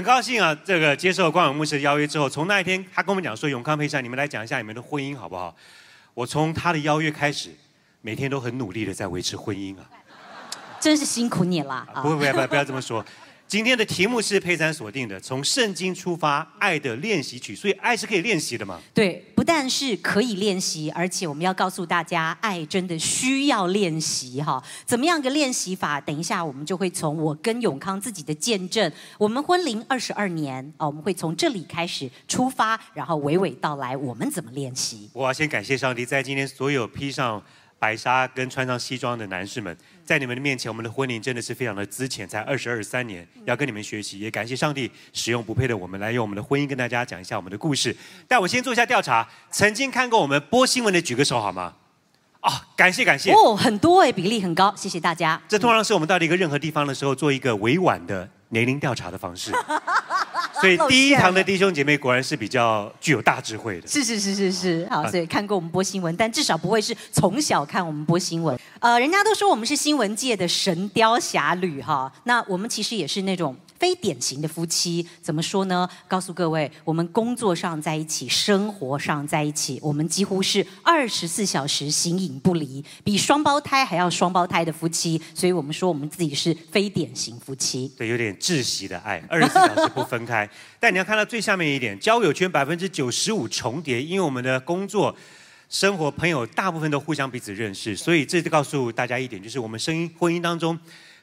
很高兴啊，这个接受光永牧师的邀约之后，从那一天他跟我们讲说，永康配上，你们来讲一下你们的婚姻好不好？我从他的邀约开始，每天都很努力的在维持婚姻啊。真是辛苦你了啊！不不不不要这么说。今天的题目是佩珊锁定的，从圣经出发，爱的练习曲。所以爱是可以练习的嘛？对，不但是可以练习，而且我们要告诉大家，爱真的需要练习哈。怎么样个练习法？等一下我们就会从我跟永康自己的见证，我们婚龄二十二年啊，我们会从这里开始出发，然后娓娓道来我们怎么练习。我要先感谢上帝，在今天所有披上。白纱跟穿上西装的男士们，在你们的面前，我们的婚姻真的是非常的资浅，才二十二三年，要跟你们学习，也感谢上帝使用不配的我们来用我们的婚姻跟大家讲一下我们的故事。但我先做一下调查，曾经看过我们播新闻的举个手好吗？啊，感谢感谢哦，很多哎，比例很高，谢谢大家。这通常是我们到了一个任何地方的时候，做一个委婉的年龄调查的方式。所以第一堂的弟兄姐妹果然是比较具有大智慧的。是是是是是，好，所以看过我们播新闻，但至少不会是从小看我们播新闻。呃，人家都说我们是新闻界的神雕侠侣哈，那我们其实也是那种。非典型的夫妻怎么说呢？告诉各位，我们工作上在一起，生活上在一起，我们几乎是二十四小时形影不离，比双胞胎还要双胞胎的夫妻。所以我们说我们自己是非典型夫妻。对，有点窒息的爱，二十四小时不分开。但你要看到最下面一点，交友圈百分之九十五重叠，因为我们的工作、生活、朋友大部分都互相彼此认识，所以这就告诉大家一点，就是我们声音婚姻当中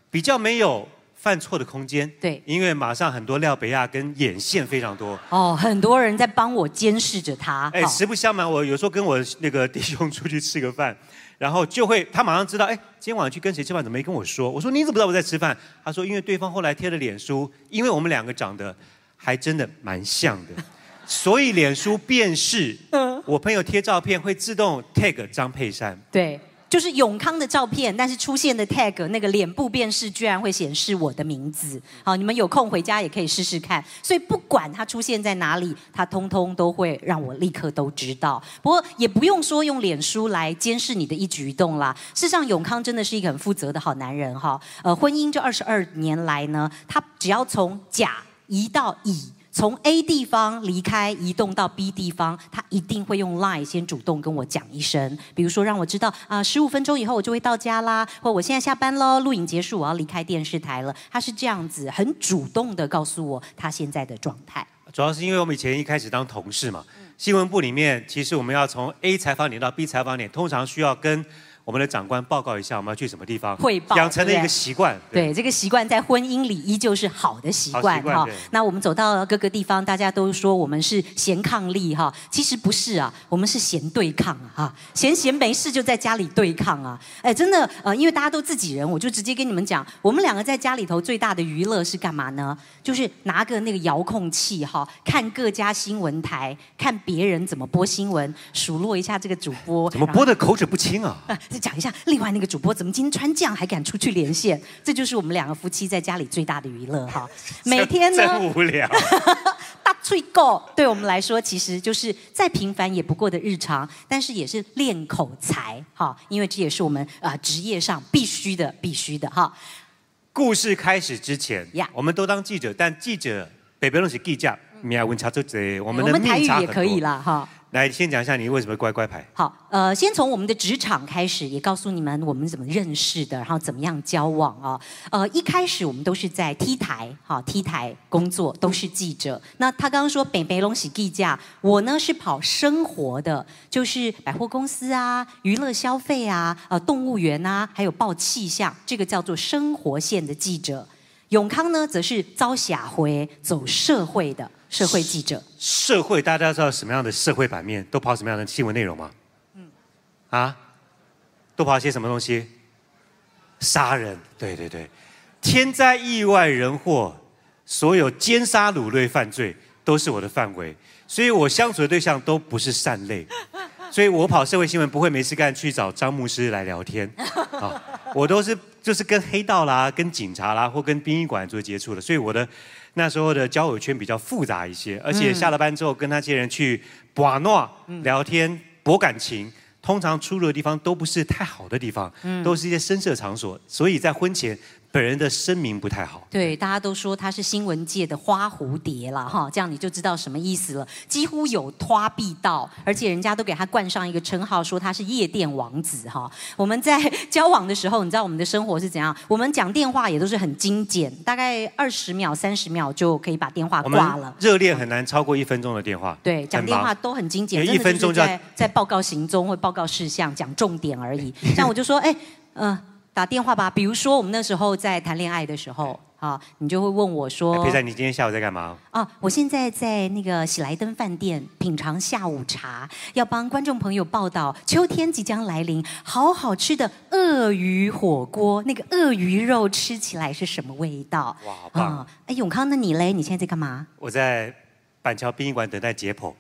比较没有。犯错的空间，对，因为马上很多廖北亚跟眼线非常多哦，很多人在帮我监视着他。哎，实不相瞒，我有时候跟我那个弟兄出去吃个饭，然后就会他马上知道，哎，今天晚上去跟谁吃饭，怎么没跟我说？我说你怎么知道我在吃饭？他说因为对方后来贴了脸书，因为我们两个长得还真的蛮像的，所以脸书辨识，我朋友贴照片会自动 tag 张佩珊。对。就是永康的照片，但是出现的 tag 那个脸部辨识居然会显示我的名字。好，你们有空回家也可以试试看。所以不管它出现在哪里，它通通都会让我立刻都知道。不过也不用说用脸书来监视你的一举一动啦。事实上，永康真的是一个很负责的好男人哈。呃，婚姻这二十二年来呢，他只要从甲移到乙。从 A 地方离开，移动到 B 地方，他一定会用 Line 先主动跟我讲一声，比如说让我知道啊，十五分钟以后我就会到家啦，或我现在下班喽，录影结束，我要离开电视台了。他是这样子，很主动的告诉我他现在的状态。主要是因为我们以前一开始当同事嘛，新闻部里面其实我们要从 A 采访点到 B 采访点，通常需要跟。我们的长官报告一下，我们要去什么地方？汇报，养成了一个习惯。对，这个习惯在婚姻里依旧是好的习惯哈。那我们走到各个地方，大家都说我们是嫌抗力哈，其实不是啊，我们是嫌对抗啊哈，闲闲没事就在家里对抗啊。哎，真的呃，因为大家都自己人，我就直接跟你们讲，我们两个在家里头最大的娱乐是干嘛呢？就是拿个那个遥控器哈，看各家新闻台，看别人怎么播新闻，数落一下这个主播。怎么播的口齿不清啊？讲一下，另外那个主播怎么今天穿这样还敢出去连线？这就是我们两个夫妻在家里最大的娱乐哈。每天呢，真无聊。大吹狗，对我们来说其实就是再平凡也不过的日常，但是也是练口才哈，因为这也是我们啊职业上必须的，必须的哈。故事开始之前，我们都当记者，但记者北边东西记者，我们的台语也可以啦哈。来，先讲一下你为什么乖乖牌。好，呃，先从我们的职场开始，也告诉你们我们怎么认识的，然后怎么样交往啊。呃，一开始我们都是在 T 台，哈，T 台工作，都是记者。那他刚刚说北北龙喜地价，我呢是跑生活的，就是百货公司啊、娱乐消费啊、呃，动物园啊，还有报气象，这个叫做生活线的记者。永康呢，则是遭下回走社会的。社会记者，社会大家知道什么样的社会版面，都跑什么样的新闻内容吗？嗯，啊，都跑些什么东西？杀人，对对对，天灾意外人祸，所有奸杀掳掠犯罪都是我的范围，所以我相处的对象都不是善类，所以我跑社会新闻不会没事干去找张牧师来聊天，啊，我都是就是跟黑道啦、跟警察啦或跟殡仪馆做接触的，所以我的。那时候的交友圈比较复杂一些，而且下了班之后跟那些人去玩闹、聊天、博感情，通常出入的地方都不是太好的地方，都是一些深色场所。所以在婚前本人的声名不太好。对，大家都说他是新闻界的花蝴蝶了，哈，这样你就知道什么意思了。几乎有拖必到，而且人家都给他冠上一个称号，说他是夜店王子哈。我们在交往的时候，你知道我们的生活是怎样？我们讲电话也都是很精简，大概二十秒、三十秒就可以把电话挂了。热恋很难超过一分钟的电话。对，讲电话都很精简，一分钟在在报告行踪或报告事项，讲重点而已。像我就说，哎，嗯。打电话吧，比如说我们那时候在谈恋爱的时候，啊，你就会问我说：“佩珊，你今天下午在干嘛？”啊，我现在在那个喜来登饭店品尝下午茶，要帮观众朋友报道秋天即将来临，好好吃的鳄鱼火锅，那个鳄鱼肉吃起来是什么味道？哇，好棒！哎，永康，那你嘞？你现在在干嘛？我在板桥殡仪馆等待解剖。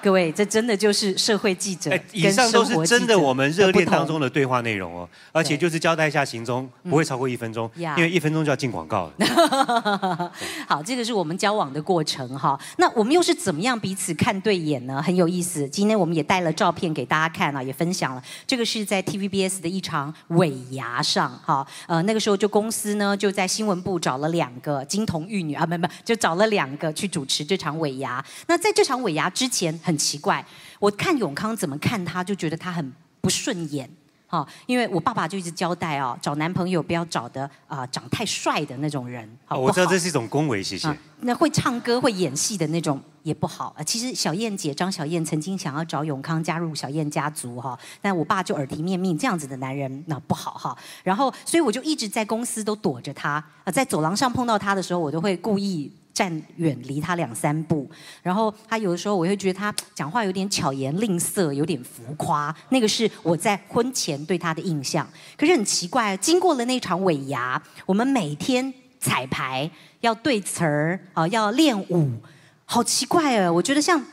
各位，这真的就是社会记者。哎，以上都是真的，我们热恋当中的对话内容哦。而且就是交代一下行踪，不会超过一分钟，因为一分钟就要进广告了。好，这个是我们交往的过程哈。那我们又是怎么样彼此看对眼呢？很有意思。今天我们也带了照片给大家看啊，也分享了。这个是在 TVBS 的一场尾牙上哈。呃，那个时候就公司呢就在新闻部找了两个金童玉女啊，没没，就找了两个去主持这场尾牙。那在这场尾牙之前。很奇怪，我看永康怎么看他，就觉得他很不顺眼，哈，因为我爸爸就一直交代哦，找男朋友不要找的啊长太帅的那种人，好，我知道这是一种恭维，谢谢。那会唱歌会演戏的那种也不好啊。其实小燕姐张小燕曾经想要找永康加入小燕家族哈，但我爸就耳提面命，这样子的男人那不好哈。然后所以我就一直在公司都躲着他啊，在走廊上碰到他的时候，我都会故意。站远离他两三步，然后他有的时候我会觉得他讲话有点巧言令色，有点浮夸。那个是我在婚前对他的印象。可是很奇怪，经过了那场尾牙，我们每天彩排要对词儿啊，要练舞，好奇怪啊！我觉得像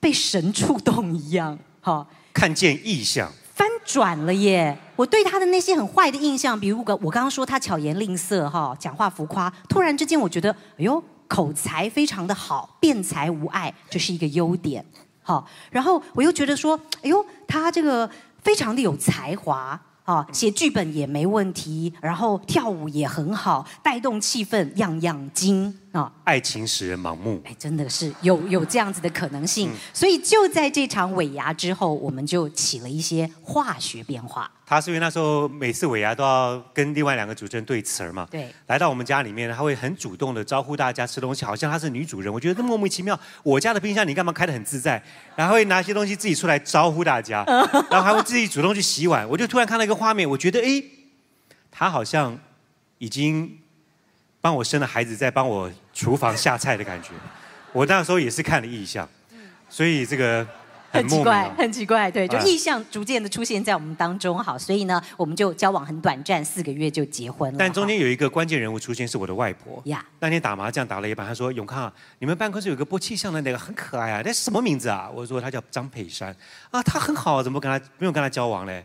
被神触动一样，哈，看见异象，翻转了耶！我对他的那些很坏的印象，比如我我刚刚说他巧言令色，哈，讲话浮夸，突然之间我觉得，哎呦。口才非常的好，辩才无碍，这是一个优点。好，然后我又觉得说，哎呦，他这个非常的有才华。啊，写剧本也没问题，然后跳舞也很好，带动气氛样样精啊！爱情使人盲目，哎，真的是有有这样子的可能性。所以就在这场尾牙之后，我们就起了一些化学变化。他是因为那时候每次尾牙都要跟另外两个主持人对词儿嘛，对，来到我们家里面，他会很主动的招呼大家吃东西，好像他是女主人。我觉得莫名其妙，我家的冰箱你干嘛开的很自在？然后会拿些东西自己出来招呼大家，然后还会自己主动去洗碗。我就突然看到一个画面，我觉得哎，他好像已经帮我生了孩子，在帮我厨房下菜的感觉。我那时候也是看了意象，所以这个很奇怪，很奇怪，对，就意向逐渐的出现在我们当中。好，所以呢，我们就交往很短暂，四个月就结婚了。但中间有一个关键人物出现，是我的外婆。呀，那天打麻将打了一半，她说：“永康，你们办公室有个播气象的那个很可爱啊，那是什么名字啊？”我说：“他叫张佩珊。”啊，他很好，怎么跟他不用跟他交往嘞？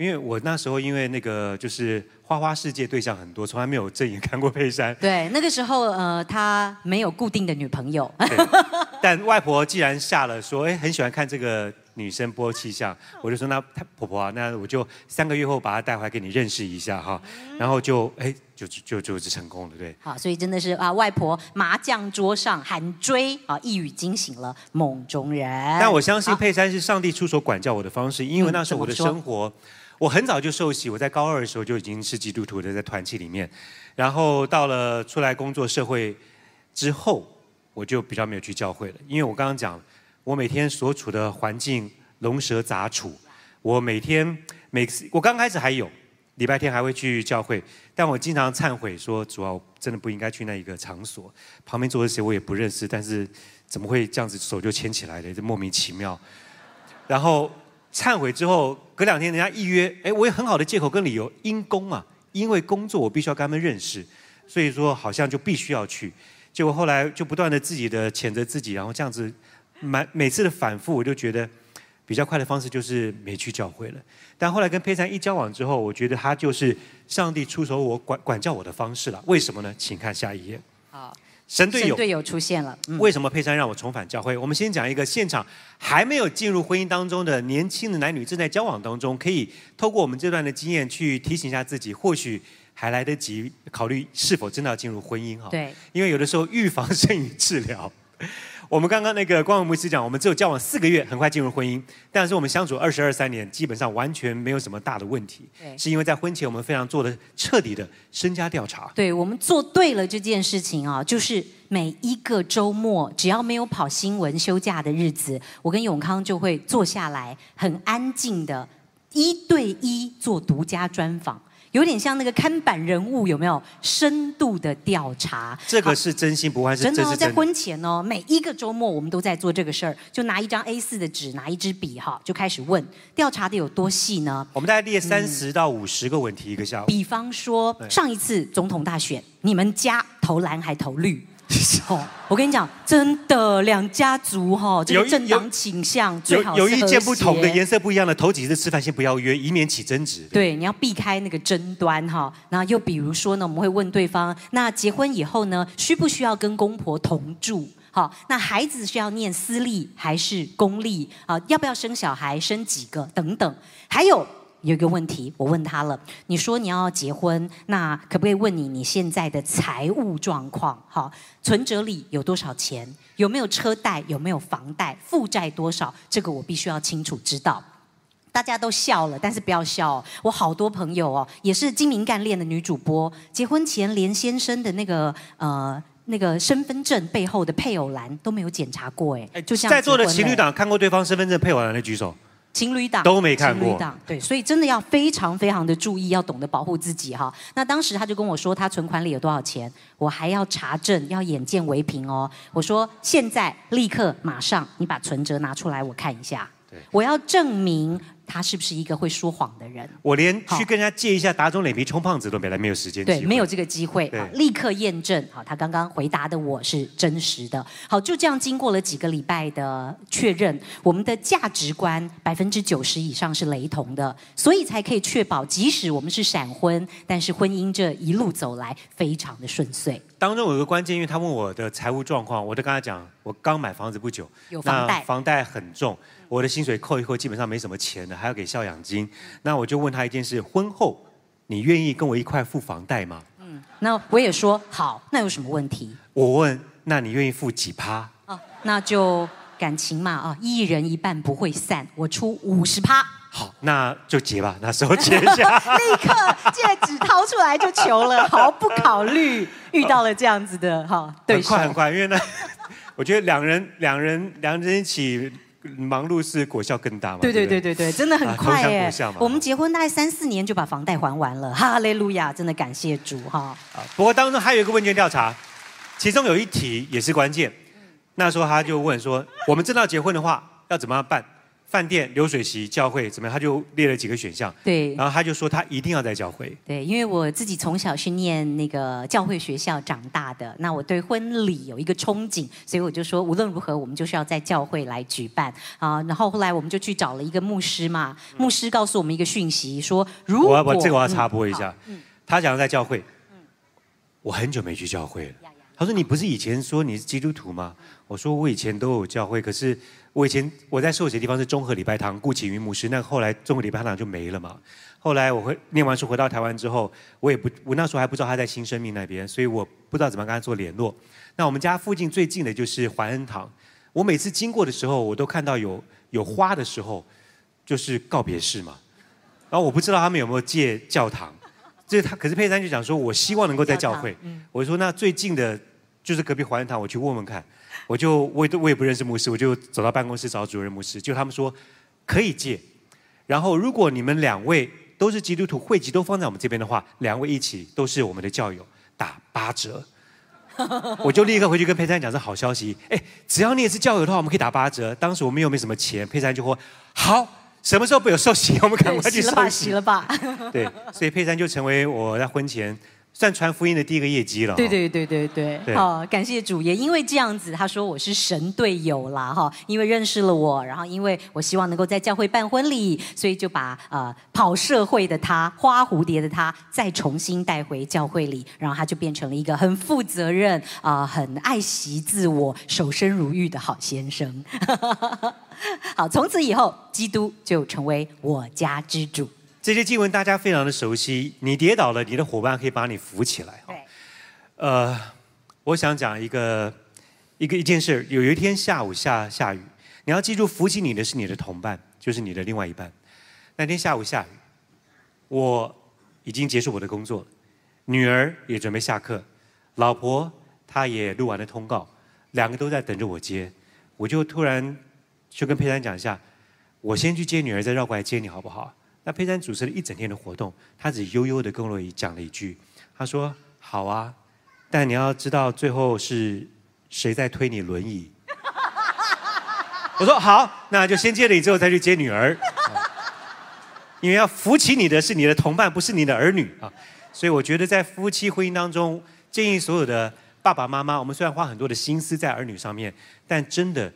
因为我那时候因为那个就是花花世界对象很多，从来没有正眼看过佩珊。对，那个时候呃，他没有固定的女朋友。但外婆既然下了说，哎，很喜欢看这个女生播气象，我就说那婆婆啊，那我就三个月后把她带回来给你认识一下哈。然后就哎，就就就是成功了，对。好，所以真的是啊，外婆麻将桌上喊追啊，一语惊醒了梦中人。但我相信佩珊是上帝出手管教我的方式，因为那时候我的生活。我很早就受洗，我在高二的时候就已经是基督徒的，在团契里面。然后到了出来工作社会之后，我就比较没有去教会了，因为我刚刚讲，我每天所处的环境龙蛇杂处，我每天每次我刚开始还有礼拜天还会去教会，但我经常忏悔说，主要真的不应该去那一个场所，旁边坐的谁我也不认识，但是怎么会这样子手就牵起来的，这莫名其妙。然后。忏悔之后，隔两天人家一约，哎，我有很好的借口跟理由，因公嘛，因为工作我必须要跟他们认识，所以说好像就必须要去。结果后来就不断的自己的谴责自己，然后这样子，每每次的反复，我就觉得比较快的方式就是没去教会了。但后来跟佩珊一交往之后，我觉得他就是上帝出手我管管教我的方式了。为什么呢？请看下一页。好。神队友。神队友出现了，嗯，为什么佩珊让我重返教会？我们先讲一个现场还没有进入婚姻当中的年轻的男女正在交往当中，可以透过我们这段的经验去提醒一下自己，或许还来得及考虑是否真的要进入婚姻哈。对，因为有的时候预防胜于治疗。我们刚刚那个光文牧师讲，我们只有交往四个月，很快进入婚姻，但是我们相处二十二三年，基本上完全没有什么大的问题。对是因为在婚前我们非常做的彻底的身家调查。对我们做对了这件事情啊，就是每一个周末，只要没有跑新闻休假的日子，我跟永康就会坐下来，很安静的一对一做独家专访。有点像那个看板人物，有没有深度的调查？这个是真心不换，是真的、哦，在。婚前哦，每一个周末我们都在做这个事儿，就拿一张 A 4的纸，拿一支笔哈，就开始问，调查的有多细呢？我们大概列三十到五十个问题一个下午。比方说上一次总统大选，你们家投蓝还投绿？哦，我跟你讲，真的两家族哈、哦，这有一个政党倾向最好是有意见不同的谐颜色不一样的，头几次吃饭先不要约，以免起争执。对，你要避开那个争端哈。然后又比如说呢，我们会问对方，那结婚以后呢，需不需要跟公婆同住？好，那孩子是要念私立还是公立？啊，要不要生小孩？生几个？等等。还有有一个问题，我问他了，你说你要结婚，那可不可以问你你现在的财务状况？好，存折里有多少钱？有没有车贷？有没有房贷？负债多少？这个我必须要清楚知道。大家都笑了，但是不要笑、哦。我好多朋友哦，也是精明干练的女主播，结婚前连先生的那个呃那个身份证背后的配偶栏都没有检查过，哎，就像在座的情侣档看过对方身份证配偶栏的举手。情侣档都没看过情侣档对，所以真的要非常非常的注意，要懂得保护自己哈。那当时他就跟我说，他存款里有多少钱，我还要查证，要眼见为凭哦。我说现在立刻马上，你把存折拿出来，我看一下。我要证明他是不是一个会说谎的人。我连去跟人家借一下打肿脸皮充胖子都没来，没有时间。对，没有。这个机会，立刻验证，好，他刚刚回答的我是真实的，好，就这样经过了几个礼拜的确认，我们的价值观百分之九十以上是雷同的，所以才可以确保，即使我们是闪婚，但是婚姻这一路走来非常的顺遂，当中有个关键，因为他问我的财务状况，我就跟他讲，我刚买房子不久，有房贷房贷很重，我的薪水扣一扣，基本上没什么钱的，还要给孝养金。那我就问他一件事：婚后你愿意跟我一块付房贷吗？嗯那我也说好，那有什么问题？我问，那你愿意付几趴？哦，那就感情嘛，啊，一人一半不会散，我出五十趴。好，那就结吧，那时候结一下。立刻戒指掏出来就求了，毫不考虑遇到了这样子的哈对手很快。很快，因为呢，我觉得两人两人两人一起忙碌是果效更大嘛。对对不对对对，真的很快耶！我们结婚大概三四年就把房贷还完了，哈利路亚！真的感谢主哈。啊，不过当中还有一个问卷调查，其中有一题也是关键。那时候他就问说，我们真的要结婚的话，要怎么样办？饭店、流水席、教会怎么样？他就列了几个选项，对然后他就说他一定要在教会。对，因为我自己从小是念那个教会学校长大的，那我对婚礼有一个憧憬，所以我就说无论如何我们就是要在教会来举办啊。然后后来我们就去找了一个牧师嘛，牧师告诉我们一个讯息说，如果我要我这个我要插播一嗯下，他讲在教会，我很久没去教会了。他说：“你不是以前说你是基督徒吗？”我说：“我以前都有教会，可是我以前我在受洗的地方是中和礼拜堂，顾启云牧师。那后来中和礼拜堂就没了嘛。后来我回念完书回到台湾之后，我也不，我那时候还不知道他在新生命那边，所以我不知道怎么跟他做联络。那我们家附近最近的就是怀恩堂，我每次经过的时候，我都看到有有花的时候，就是告别式嘛。然后我不知道他们有没有借教堂，这他可是佩珊就讲说，我希望能够在教会。我说那最近的，就是隔壁怀恩堂，我去问问看。我就我也都我也不认识牧师，我就走到办公室找主任牧师，就他们说可以借。然后如果你们两位都是基督徒，汇集都放在我们这边的话，两位一起都是我们的教友，打八折。我就立刻回去跟佩珊讲这好消息，哎，只要你也是教友的话，我们可以打八折。当时我们又没什么钱，佩珊就说好，什么时候不有寿喜，我们赶快去洗了吧，受洗洗。了吧。对，所以佩珊就成为我在婚前算传福音的第一个业绩了。对对对对对，好，感谢主，耶因为这样子，他说我是神队友啦，哈，因为认识了我，然后因为我希望能够在教会办婚礼，所以就把呃跑社会的他，花蝴蝶的他，再重新带回教会里，然后他就变成了一个很负责任啊，很爱惜自我、守身如玉的好先生。好，从此以后，基督就成为我家之主。这些经文大家非常的熟悉。你跌倒了，你的伙伴可以把你扶起来。对。呃，我想讲一个一个一件事。有一天下午下下雨，你要记住，扶起你的是你的同伴，就是你的另外一半。那天下午下雨，我已经结束我的工作了，女儿也准备下课，老婆她也录完了通告，两个都在等着我接。我就突然就跟佩珊讲一下，我先去接女儿，再绕过来接你，好不好？那佩珊主持了一整天的活动，他只悠悠的跟罗伊讲了一句：“他说好啊，但你要知道最后是谁在推你轮椅。” 我说好，那就先接了你之后再去接女儿，因为要扶起你的是你的同伴，不是你的儿女啊。所以我觉得在夫妻婚姻当中，建议所有的爸爸妈妈，我们虽然花很多的心思在儿女上面，但真的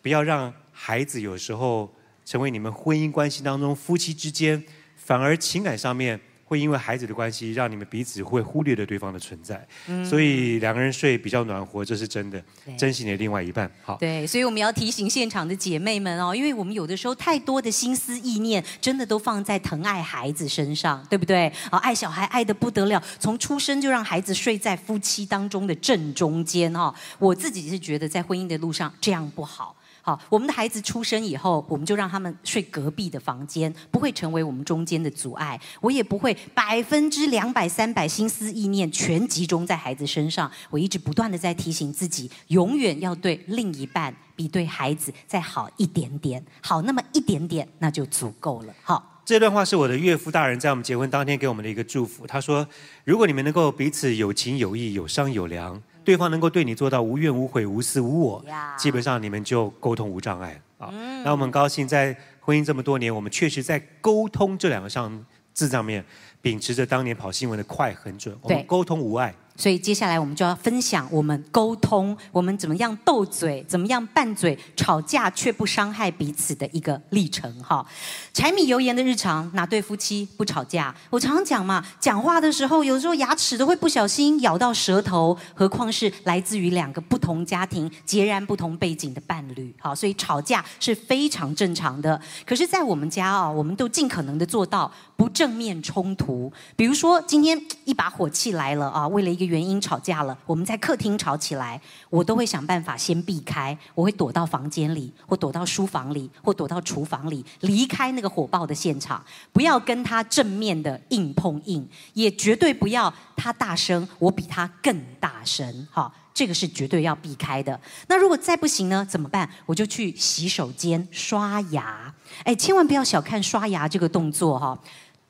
不要让孩子有时候。成为你们婚姻关系当中夫妻之间，反而情感上面会因为孩子的关系，让你们彼此会忽略了对方的存在。所以两个人睡比较暖和，这是真的。珍惜你的另外一半，好。对，所以我们要提醒现场的姐妹们哦，因为我们有的时候太多的心思意念，真的都放在疼爱孩子身上，对不对？啊，爱小孩爱的不得了，从出生就让孩子睡在夫妻当中的正中间哈。我自己是觉得在婚姻的路上这样不好。好，我们的孩子出生以后，我们就让他们睡隔壁的房间，不会成为我们中间的阻碍。我也不会百分之两百、三百心思意念全集中在孩子身上。我一直不断的在提醒自己，永远要对另一半比对孩子再好一点点，好那么一点点，那就足够了。好，这段话是我的岳父大人在我们结婚当天给我们的一个祝福。他说：“如果你们能够彼此有情有义、有商有量。”对方能够对你做到无怨无悔、无私无我，基本上你们就沟通无障碍啊。那我们高兴在婚姻这么多年，我们确实在沟通这两个上字上面，秉持着当年跑新闻的快、很准，我们沟通无碍。所以接下来我们就要分享我们沟通，我们怎么样斗嘴，怎么样拌嘴，吵架却不伤害彼此的一个历程哈。柴米油盐的日常，哪对夫妻不吵架？我常常讲嘛，讲话的时候有时候牙齿都会不小心咬到舌头，何况是来自于两个不同家庭、截然不同背景的伴侣。好，所以吵架是非常正常的。可是，在我们家啊，我们都尽可能的做到不正面冲突。比如说，今天一把火气来了啊，为了一个。原因吵架了，我们在客厅吵起来，我都会想办法先避开，我会躲到房间里，或躲到书房里，或躲到厨房里，离开那个火爆的现场，不要跟他正面的硬碰硬，也绝对不要他大声，我比他更大声，哈，这个是绝对要避开的。那如果再不行呢？怎么办？我就去洗手间刷牙，哎，千万不要小看刷牙这个动作，哈，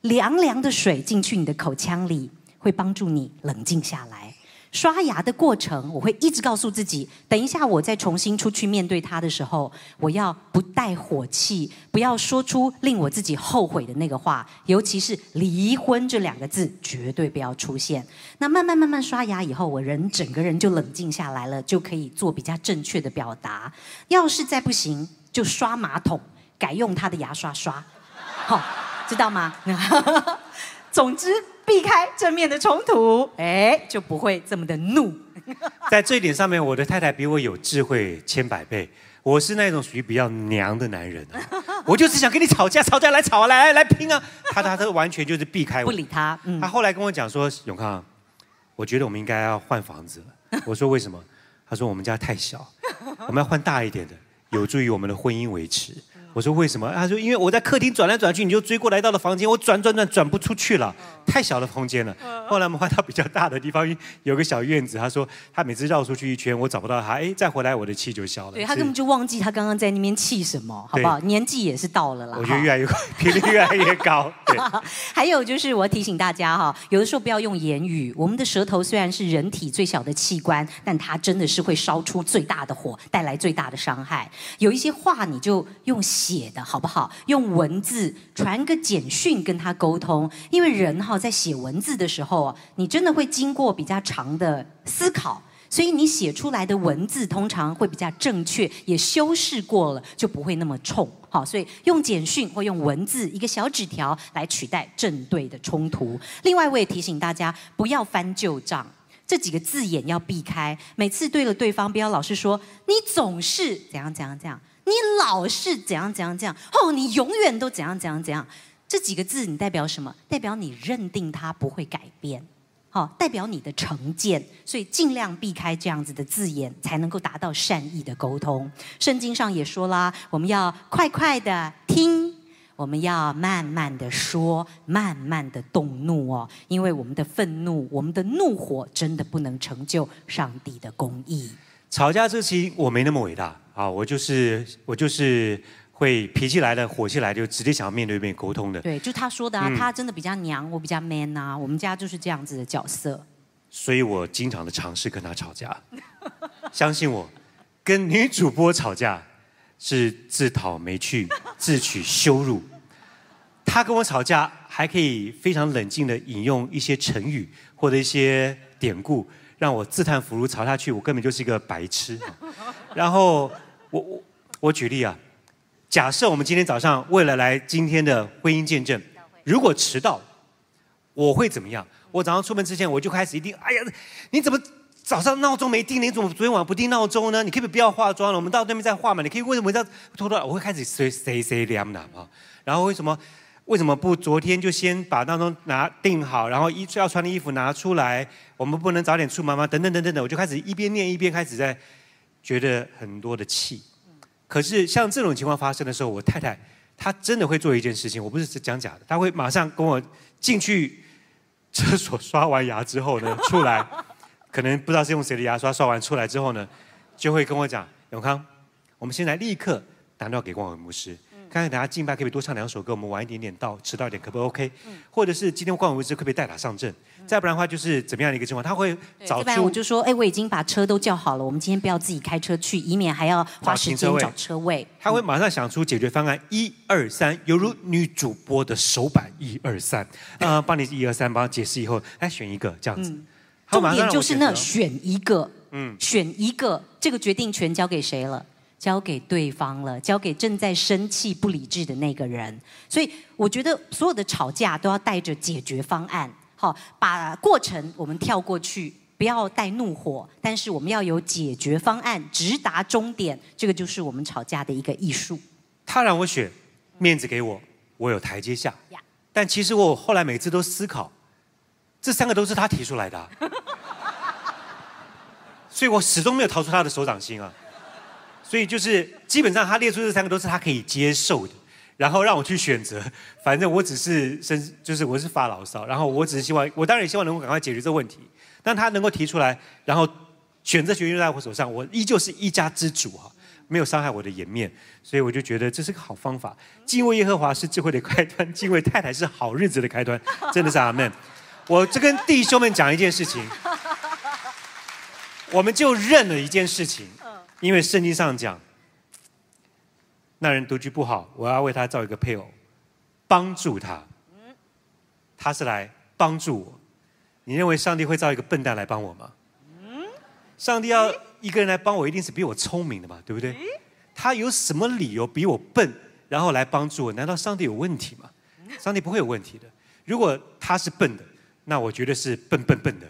凉凉的水进去你的口腔里。会帮助你冷静下来。刷牙的过程，我会一直告诉自己：等一下，我再重新出去面对他的时候，我要不带火气，不要说出令我自己后悔的那个话，尤其是离婚这两个字，绝对不要出现。那慢慢慢慢刷牙以后，我人整个人就冷静下来了，就可以做比较正确的表达。要是再不行，就刷马桶，改用他的牙刷刷。好，知道吗？总之。避开正面的冲突，哎，就不会这么的怒。在这一点上面，我的太太比我有智慧千百倍。我是那种属于比较娘的男人，我就是想跟你吵架，吵架来吵啊，来来拼啊。他他他完全就是避开我，不理他。他后来跟我讲说：“永康，我觉得我们应该要换房子了。”我说：“为什么？”他说：“我们家太小，我们要换大一点的，有助于我们的婚姻维持。”我说为什么？他说因为我在客厅转来转去，你就追过来到了房间，我转转转转不出去了，太小的空间了。后来我们换到比较大的地方，有个小院子。他说他每次绕出去一圈，我找不到他，哎，再回来我的气就消了。对他根本就忘记他刚刚在那边气什么，好不好？年纪也是到了啦。我觉得越来越频率越来越高。对还有就是我提醒大家哈，有的时候不要用言语。我们的舌头虽然是人体最小的器官，但它真的是会烧出最大的火，带来最大的伤害。有一些话你就用。写的好不好？用文字传个简讯跟他沟通，因为人哈在写文字的时候，你真的会经过比较长的思考。所以你写出来的文字通常会比较正确，也修饰过了，就不会那么冲。好，所以用简讯或用文字一个小纸条来取代正对的冲突。另外，我也提醒大家不要翻旧账，这几个字眼要避开。每次对了对方，不要老是说你总是怎样怎样怎样，你老是怎样怎样怎样，哦，你永远都怎样怎样怎样。这几个字你代表什么？代表你认定他不会改变。好，代表你的成见，所以尽量避开这样子的字眼，才能够达到善意的沟通。圣经上也说啦，我们要快快的听，我们要慢慢的说，慢慢的动怒哦，因为我们的愤怒，我们的怒火，真的不能成就上帝的公义。吵架这期我没那么伟大啊，我就是我就是。会脾气来了，火气来就直接想要面对面沟通的。对，就他说的啊，他真的比较娘，我比较 man 啊，我们家就是这样子的角色。所以我经常的尝试跟他吵架。相信我，跟女主播吵架是自讨没趣、自取羞辱。他跟我吵架还可以非常冷静的引用一些成语或者一些典故，让我自叹弗如。吵下去，我根本就是一个白痴。然后我我我举例啊。假设我们今天早上为了来今天的婚姻见证，如果迟到，我会怎么样？我早上出门之前我就开始一定，哎呀，你怎么早上闹钟没定？你怎么昨天晚上不定闹钟呢？你可不可以不要化妆了？我们到对面再化嘛？你可以为什么要拖到？我会开始 say say say 两的啊。然后为什么为什么不昨天就先把当中拿定好，然后衣要穿的衣服拿出来？我们不能早点出门吗？等等等等等，我就开始一边念一边开始在觉得很多的气。可是像这种情况发生的时候，我太太她真的会做一件事情，我不是讲假的，她会马上跟我进去厕所刷完牙之后呢，出来，可能不知道是用谁的牙刷刷完出来之后呢，就会跟我讲：永康，我们现在立刻打电话给光伟牧师。看看大家敬拜可不可以多唱两首歌？我们晚一点点到，迟到一点可不 OK？或者是今天逛完位置可不可以代打上阵？再不然的话就是怎么样的一个情况？他会找出我就说，哎，我已经把车都叫好了，我们今天不要自己开车去，以免还要花时间找车位。他会马上想出解决方案，一二三，犹如女主播的手板，一二三，啊，帮你一二三，帮他解释以后，哎，选一个这样子。重点就是那选一个，嗯，选一个，这个决定权交给谁了？交给对方了，交给正在生气不理智的那个人。所以我觉得所有的吵架都要带着解决方案。好，把过程我们跳过去，不要带怒火，但是我们要有解决方案，直达终点。这个就是我们吵架的一个艺术。他让我选，面子给我，我有台阶下。但其实我后来每次都思考，这三个都是他提出来的，所以我始终没有逃出他的手掌心啊。所以就是基本上他列出这三个都是他可以接受的，然后让我去选择。反正我只是生，就是我是发牢骚，然后我只是希望，我当然也希望能够赶快解决这个问题。但他能够提出来，然后选择权就在我手上，我依旧是一家之主哈，没有伤害我的颜面，所以我就觉得这是个好方法。敬畏耶和华是智慧的开端，敬畏太太是好日子的开端，真的是阿门。我这跟弟兄们讲一件事情，我们就认了一件事情。因为圣经上讲，那人独居不好，我要为他造一个配偶，帮助他。他是来帮助我。你认为上帝会造一个笨蛋来帮我吗？上帝要一个人来帮我，一定是比我聪明的嘛，对不对？他有什么理由比我笨，然后来帮助我？难道上帝有问题吗？上帝不会有问题的。如果他是笨的，那我觉得是笨笨笨的。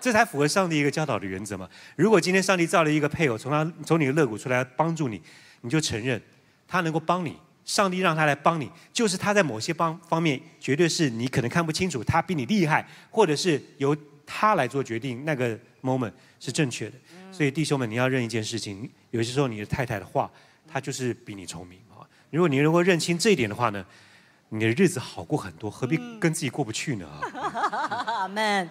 这才符合上帝一个教导的原则嘛？如果今天上帝造了一个配偶，从他从你的肋骨出来帮助你，你就承认他能够帮你。上帝让他来帮你，就是他在某些方方面绝对是你可能看不清楚，他比你厉害，或者是由他来做决定，那个 moment 是正确的。所以弟兄们，你要认一件事情：有些时候你的太太的话，她就是比你聪明啊。如果你能够认清这一点的话呢？你的日子好过很多，何必跟自己过不去呢？阿门。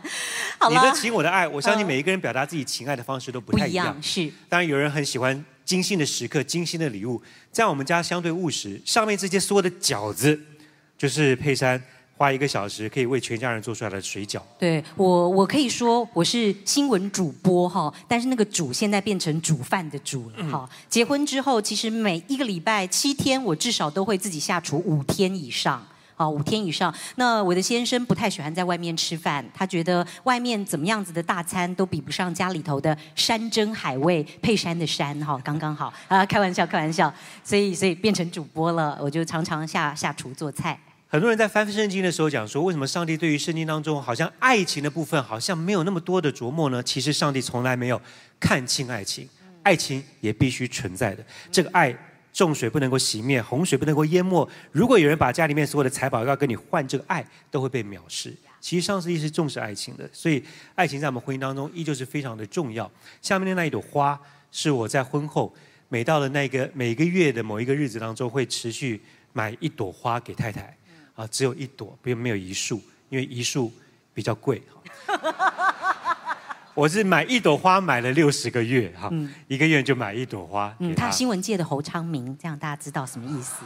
你的情，我的爱，我相信每一个人表达自己情爱的方式都不太一样。是，当然有人很喜欢精心的时刻、精心的礼物，在我们家相对务实。上面这些所有的饺子，就是佩珊花一个小时可以为全家人做出来的水饺。对我，我可以说我是新闻主播哈，但是那个主现在变成煮饭的煮了哈。结婚之后，其实每一个礼拜七天，我至少都会自己下厨五天以上。啊，五天以上。那我的先生不太喜欢在外面吃饭，他觉得外面怎么样子的大餐都比不上家里头的山珍海味，配山的山哈，刚刚好啊，开玩笑，开玩笑。所以，所以变成主播了，我就常常下下厨做菜。很多人在翻圣经的时候讲说，为什么上帝对于圣经当中好像爱情的部分好像没有那么多的琢磨呢？其实上帝从来没有看清爱情，爱情也必须存在的。这个爱。重水不能够熄灭，洪水不能够淹没。如果有人把家里面所有的财宝要跟你换这个爱，都会被藐视。其实上帝是重视爱情的，所以爱情在我们婚姻当中依旧是非常的重要。下面的那一朵花，是我在婚后每到了那个每个月的某一个日子当中，会持续买一朵花给太太。啊，只有一朵，并没有一束，因为一束比较贵。我是买一朵花买了六十个月哈，一个月就买一朵花。嗯，他新闻界的侯昌明，这样大家知道什么意思？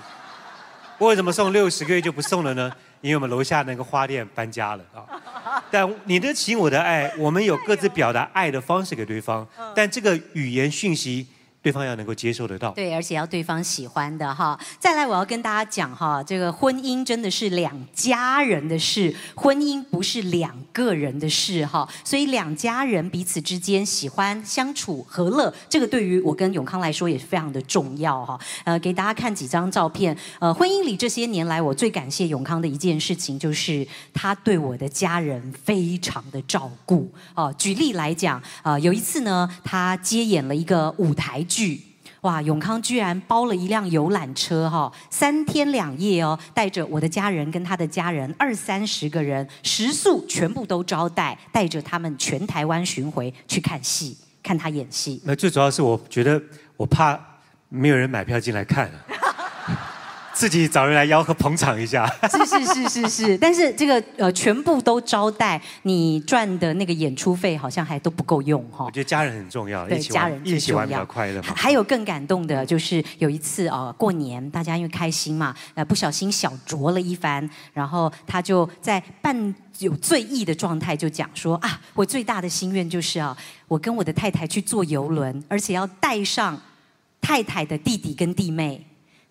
为什么送六十个月就不送了呢？因为我们楼下那个花店搬家了啊。但你的情我的爱，我们有各自表达爱的方式给对方，但这个语言讯息。对方要能够接受得到，对，而且要对方喜欢的哈。再来，我要跟大家讲哈，这个婚姻真的是两家人的事，婚姻不是两个人的事哈。所以两家人彼此之间喜欢相处和乐，这个对于我跟永康来说也是非常的重要哈。呃，给大家看几张照片。呃，婚姻里这些年来，我最感谢永康的一件事情，就是他对我的家人非常的照顾。哦，举例来讲，啊，有一次呢，他接演了一个舞台。剧哇！永康居然包了一辆游览车哈，三天两夜哦，带着我的家人跟他的家人二三十个人，食宿全部都招待，带着他们全台湾巡回去看戏，看他演戏。那最主要是我觉得我怕没有人买票进来看。自己找人来吆喝捧场一下，是是是是是，但是这个呃全部都招待，你赚的那个演出费好像还都不够用哈。我觉得家人很重要，对家人一起玩比较快乐。还有更感动的就是有一次啊过年，大家因为开心嘛，呃不小心小酌了一番，然后他就在半有醉意的状态就讲说啊，我最大的心愿就是啊，我跟我的太太去坐游轮，而且要带上太太的弟弟跟弟妹。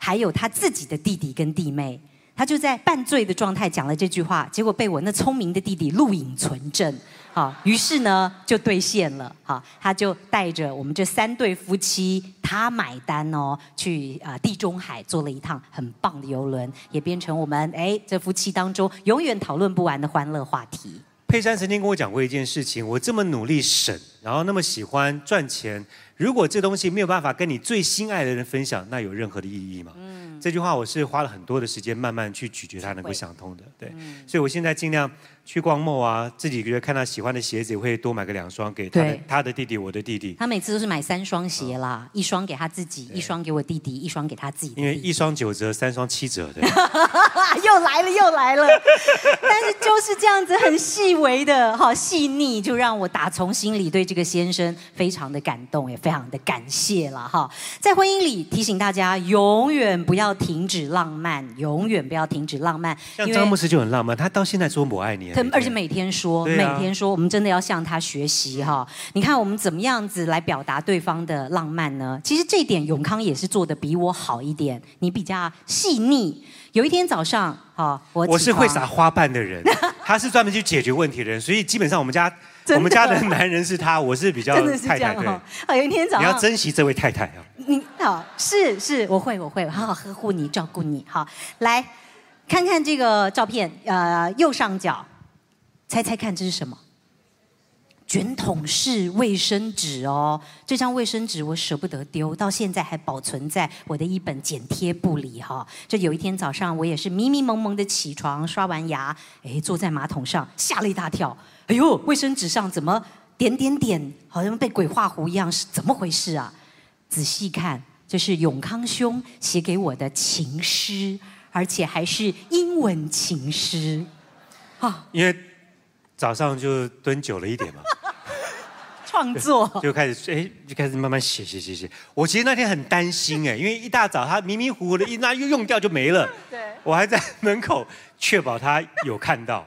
还有他自己的弟弟跟弟妹，他就在半醉的状态讲了这句话，结果被我那聪明的弟弟录影存证，好，于是呢就兑现了，好，他就带着我们这三对夫妻，他买单哦，去啊地中海坐了一趟很棒的游轮，也变成我们哎这夫妻当中永远讨论不完的欢乐话题。佩珊曾经跟我讲过一件事情，我这么努力省，然后那么喜欢赚钱。如果这东西没有办法跟你最心爱的人分享，那有任何的意义吗？嗯，这句话我是花了很多的时间慢慢去咀嚼它，能够想通的。对，所以我现在尽量去逛墨啊，自己觉得看到喜欢的鞋子，会多买个两双给他的他的弟弟，我的弟弟。他每次都是买三双鞋啦，一双给他自己，一双给我弟弟，一双给他自己。因为一双九折，三双七折的。又来了，又来了。但是就是这样子很细微的，好细腻，就让我打从心里对这个先生非常的感动，也非。非常的感谢了哈，在婚姻里提醒大家，永远不要停止浪漫，永远不要停止浪漫。像张牧师就很浪漫，他到现在说我爱你，他而且每天说，每天说，我们真的要向他学习哈。你看我们怎么样子来表达对方的浪漫呢？其实这一点永康也是做的比我好一点，你比较细腻。有一天早上，哈，我我是会撒花瓣的人，他是专门去解决问题的人，所以基本上我们家。我们家的男人是他，我是比较太太对。好，有一天早上你要珍惜这位太太啊。你好，是是，我会我会好好呵护你，照顾你。好，来看看这个照片，呃，右上角，猜猜看这是什么？卷筒式卫生纸哦，这张卫生纸我舍不得丢，到现在还保存在我的一本剪贴簿里哈。这有一天早上，我也是迷迷蒙蒙的起床，刷完牙，哎，坐在马桶上，吓了一大跳。哎呦，卫生纸上怎么点点点，好像被鬼画符一样，是怎么回事啊？仔细看，这是永康兄写给我的情诗，而且还是英文情诗。啊，因为早上就蹲久了一点嘛。创作。就开始哎，就开始慢慢写写写写。我其实那天很担心哎，因为一大早他迷迷糊糊的一拿又用掉就没了。对。我还在门口确保他有看到。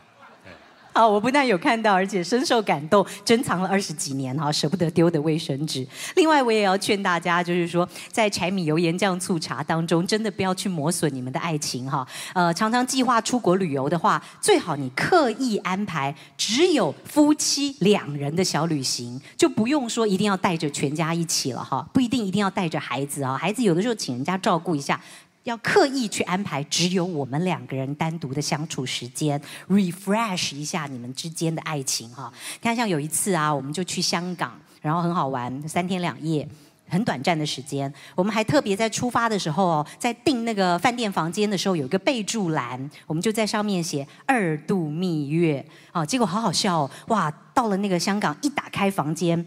好，我不但有看到，而且深受感动，珍藏了二十几年哈，舍不得丢的卫生纸。另外，我也要劝大家，就是说，在柴米油盐酱醋茶当中，真的不要去磨损你们的爱情哈。呃，常常计划出国旅游的话，最好你刻意安排只有夫妻两人的小旅行，就不用说一定要带着全家一起了哈，不一定一定要带着孩子啊，孩子有的时候请人家照顾一下。要刻意去安排只有我们两个人单独的相处时间，refresh 一下你们之间的爱情哈。看像有一次啊，我们就去香港，然后很好玩，三天两夜，很短暂的时间。我们还特别在出发的时候哦，在订那个饭店房间的时候，有一个备注栏，我们就在上面写二度蜜月哦。结果好好笑哦，哇！到了那个香港，一打开房间。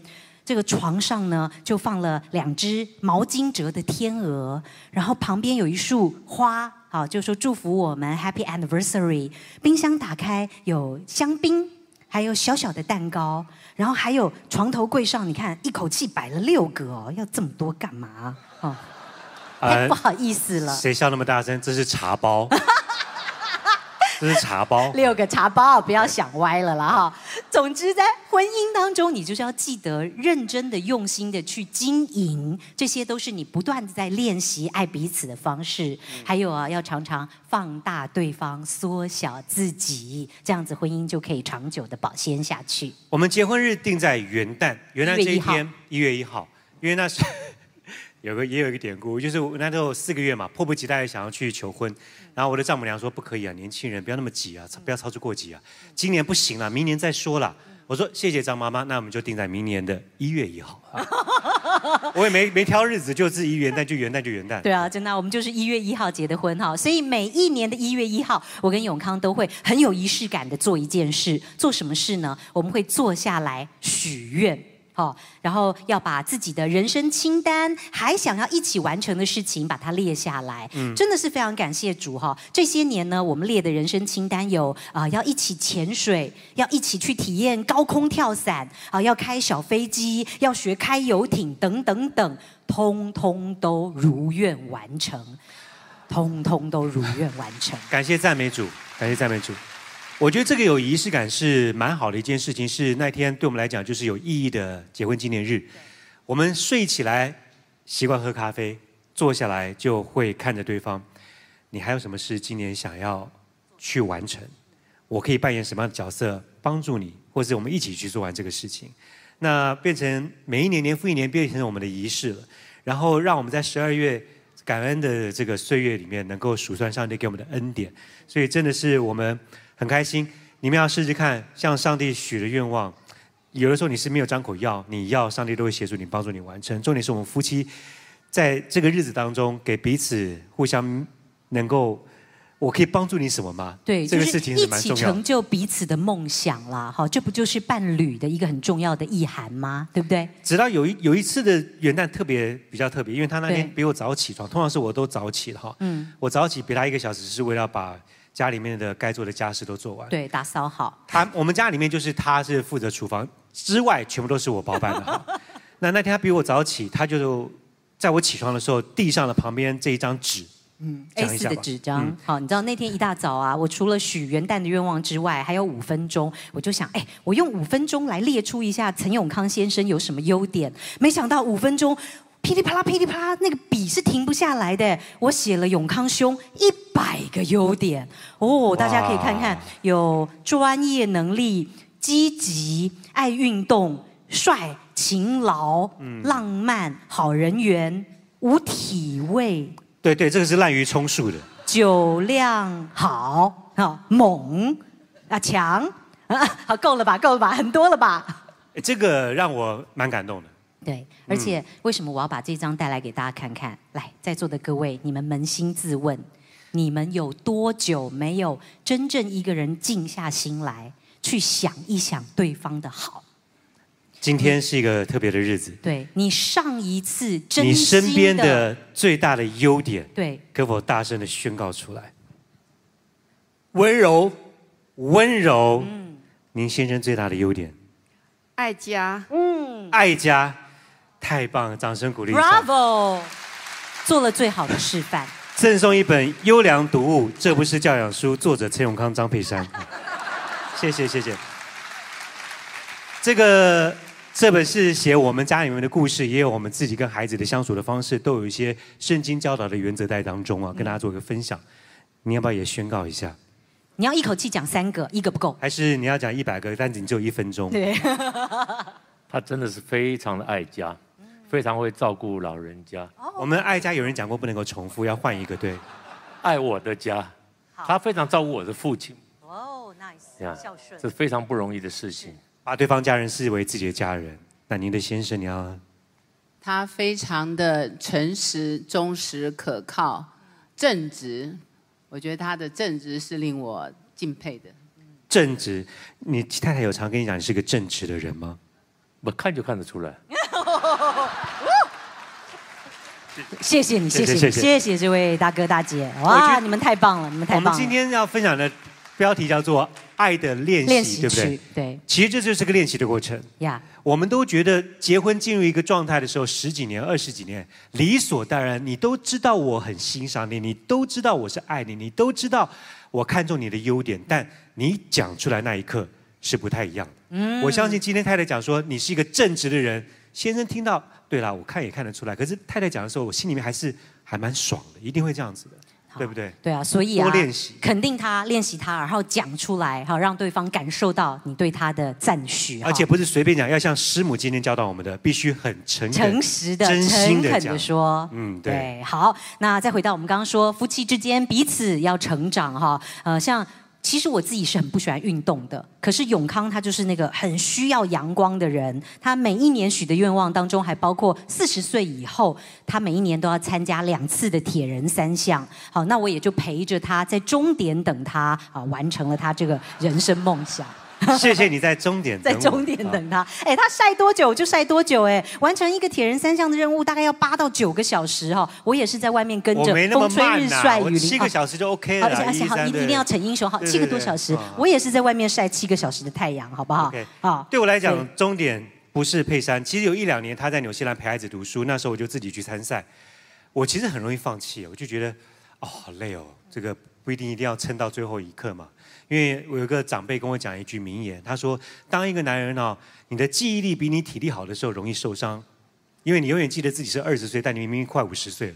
这个床上呢，就放了两只毛巾折的天鹅，然后旁边有一束花，好，就说祝福我们 Happy Anniversary。冰箱打开有香槟，还有小小的蛋糕，然后还有床头柜上，你看一口气摆了六个哦，要这么多干嘛？哦，太不好意思了。谁笑那么大声？这是茶包。这是茶包，六个茶包，不要想歪了啦哈。总之，在婚姻当中，你就是要记得认真的、用心的去经营，这些都是你不断的在练习爱彼此的方式。还有啊，要常常放大对方，缩小自己，这样子婚姻就可以长久的保鲜下去。我们结婚日定在元旦，元旦这一天一月一号，因为那是。有个也有一个典故，就是我那时候四个月嘛，迫不及待想要去求婚，然后我的丈母娘说不可以啊，年轻人不要那么急啊，不要操之过急啊，今年不行了，明年再说了。我说谢谢张妈妈，那我们就定在明年的一月一号。我也没没挑日子，就是一元旦就元旦就元旦。对啊，真的，我们就是一月一号结的婚哈，所以每一年的一月一号，我跟永康都会很有仪式感的做一件事，做什么事呢？我们会坐下来许愿。哦，然后要把自己的人生清单，还想要一起完成的事情，把它列下来。嗯，真的是非常感谢主哈！这些年呢，我们列的人生清单有啊，要一起潜水，要一起去体验高空跳伞，啊，要开小飞机，要学开游艇，等等等，通通都如愿完成，通通都如愿完成。感谢赞美主，感谢赞美主。我觉得这个有仪式感是蛮好的一件事情，是那天对我们来讲就是有意义的结婚纪念日。我们睡起来习惯喝咖啡，坐下来就会看着对方。你还有什么事今年想要去完成？我可以扮演什么样的角色帮助你，或者我们一起去做完这个事情？那变成每一年年复一年变成我们的仪式了，然后让我们在十二月感恩的这个岁月里面能够数算上帝给我们的恩典。所以真的是我们。很开心，你们要试试看，向上帝许的愿望，有的时候你是没有张口要，你要上帝都会协助你，帮助你完成。重点是我们夫妻在这个日子当中，给彼此互相能够，我可以帮助你什么吗？对，这个事情是一起成就彼此的梦想啦，好，这不就是伴侣的一个很重要的意涵吗？对不对？直到有一有一次的元旦特别比较特别，因为他那天比我早起床，通常是我都早起了哈，嗯，我早起比他一个小时，是为了把。家里面的该做的家事都做完，对，打扫好。他我们家里面就是他是负责厨房之外，全部都是我包办的。那那天他比我早起，他就在我起床的时候递上了旁边这一张纸，嗯，A4 的纸张。好，你知道那天一大早啊，我除了许元旦的愿望之外，还有五分钟，我就想，哎，我用五分钟来列出一下陈永康先生有什么优点。没想到五分钟。噼里啪啦，噼里啪啦，那个笔是停不下来的。我写了永康兄一百个优点哦，大家可以看看，有专业能力、积极、爱运动、帅、勤劳、浪漫、好人缘、无体味。对对，这个是滥竽充数的。酒量好啊，猛啊，强啊，好够了吧？够了吧？很多了吧？这个让我蛮感动的。对，而且为什么我要把这张带来给大家看看？来，在座的各位，你们扪心自问，你们有多久没有真正一个人静下心来，去想一想对方的好？今天是一个特别的日子。对你上一次真心你身边的最大的优点，对，可否大声的宣告出来？温柔，温柔。嗯，您先生最大的优点？爱家。嗯。爱家，太棒了，掌声鼓励一下。Bravo，做了最好的示范。赠送一本优良读物，这不是教养书，作者陈永康、张佩珊。谢谢谢谢。这个这本是写我们家里面的故事，也有我们自己跟孩子的相处的方式，都有一些圣经教导的原则在当中啊，跟大家做一个分享。你要不要也宣告一下？你要一口气讲三个，一个不够。还是你要讲一百个，但是你只有一分钟？对，他真的是非常的爱家，非常会照顾老人家，我们爱家有人讲过不能够重复，要换一个对。爱我的家。他非常照顾我的父亲，哦，nice，呀孝顺这。是非常不容易的事情。把对方家人视为自己的家人。那您的先生，你要他非常的诚实、忠实、可靠、正直。我觉得他的正直是令我敬佩的。正直。你太太有常跟你讲你是个正直的人吗？我看就看得出来。谢谢你，谢谢你，谢谢这位大哥大姐。哇，你们太棒了，你们太棒了。我们今天要分享的标题叫做“爱的练练习”，对不对？，对其实这就是个练习的过程。呀，我们都觉得结婚进入一个状态的时候，十几年、二十几年，理所当然，你都知道我很欣赏你，你都知道我是爱你，你都知道我看重你的优点，但你讲出来那一刻是不太一样的。嗯我相信今天太太讲说你是一个正直的人，先生听到，对啦，我看也看得出来，可是太太讲的时候，我心里面还是还蛮爽的，一定会这样子的，对不对？对啊，所以啊，多练习肯定他，练习他，然后讲出来，好让对方感受到你对他的赞许，而且不是随便讲，要像师母今天教导我们的，必须很诚恳、诚实的、真心的讲诚恳的。说。嗯，对。对，好，那再回到我们刚刚说，夫妻之间彼此要成长哈。呃，像其实我自己是很不喜欢运动的，可是永康他就是那个很需要阳光的人。他每一年许的愿望当中，还包括四十岁以后，他每一年都要参加两次的铁人三项。好，那我也就陪着他在终点等他啊，完成了他这个人生梦想。谢谢你在终点在终点等他。哎，他晒多久就晒多久，哎，完成一个铁人三项的任务大概要八到九个小时哈。我也是在外面跟着我没那么风吹、日晒雨淋，七个啊小时就 OK，了。而且而且好，一三一一定要逞英雄，好，七个多小时啊，我也是在外面晒七个小时的太阳，好不好？好，对我来讲，终点不是佩珊。其实有一两年他在纽西兰陪孩子读书，那时候我就自己去参赛。我其实很容易放弃，我就觉得哦好累哦，这个不一定一定要撑到最后一刻嘛。因为我有个长辈跟我讲一句名言，他说：“当一个男人哦，你的记忆力比你体力好的时候容易受伤，因为你永远记得自己是二十岁，但你明明快五十岁了。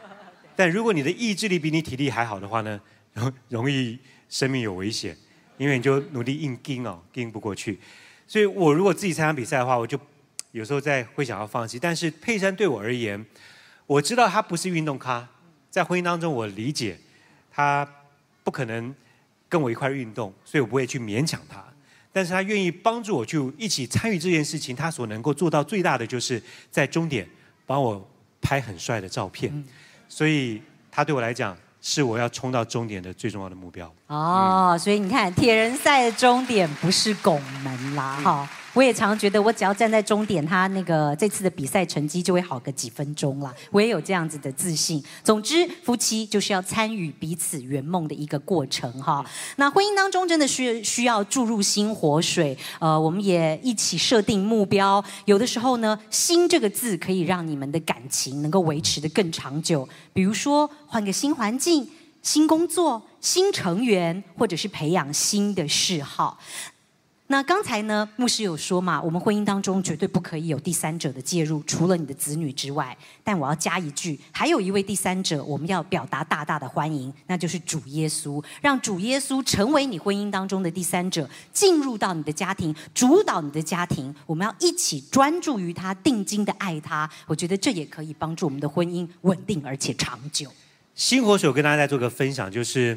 但如果你的意志力比你体力还好的话呢，容 容易生命有危险，因为你就努力硬盯哦，盯不过去。所以我如果自己参加比赛的话，我就有时候在会想要放弃。但是佩珊对我而言，我知道她不是运动咖，在婚姻当中我理解她不可能跟我一块运动，所以我不会去勉强他。但是他愿意帮助我去一起参与这件事情，他所能够做到最大的就是在终点帮我拍很帅的照片，所以他对我来讲是我要冲到终点的最重要的目标。哦，所以你看，铁人赛的终点不是拱门啦，哈、我也常觉得，我只要站在终点，他那个这次的比赛成绩就会好个几分钟啦。我也有这样子的自信。总之，夫妻就是要参与彼此圆梦的一个过程哈。那婚姻当中真的是需要注入新活水，呃，我们也一起设定目标。有的时候呢，“新”这个字可以让你们的感情能够维持的更长久。比如说，换个新环境。新工作、新成员，或者是培养新的嗜好。那刚才呢，牧师有说嘛，我们婚姻当中绝对不可以有第三者的介入，除了你的子女之外。但我要加一句，还有一位第三者，我们要表达大大的欢迎，那就是主耶稣，让主耶稣成为你婚姻当中的第三者，进入到你的家庭，主导你的家庭。我们要一起专注于他，定睛的爱他。我觉得这也可以帮助我们的婚姻稳定而且长久。新活水，我跟大家再做个分享，就是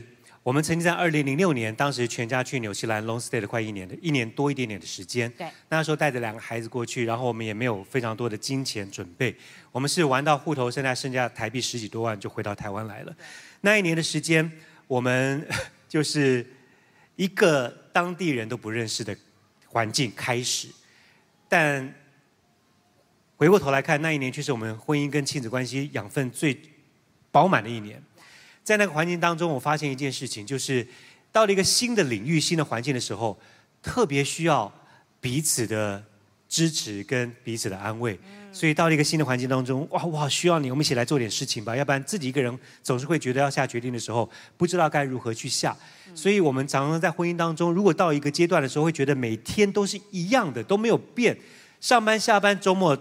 我们曾经在二零零六年，当时全家去纽西兰 long stay 了快一年的一年多一点点的时间。对，那时候带着两个孩子过去，然后我们也没有非常多的金钱准备，我们是玩到户头现在剩下台币十几多万就回到台湾来了。那一年的时间，我们 就是一个当地人都不认识的环境开始，但回过头来看，那一年却是我们婚姻跟亲子关系养分最饱满的一年。在那个环境当中，我发现一件事情，就是到了一个新的领域、新的环境的时候，特别需要彼此的支持跟彼此的安慰。所以到了一个新的环境当中，哇，我好需要你，我们一起来做点事情吧，要不然自己一个人总是会觉得要下决定的时候，不知道该如何去下。所以我们常常在婚姻当中，如果到一个阶段的时候，会觉得每天都是一样的，都没有变，上班下班，周末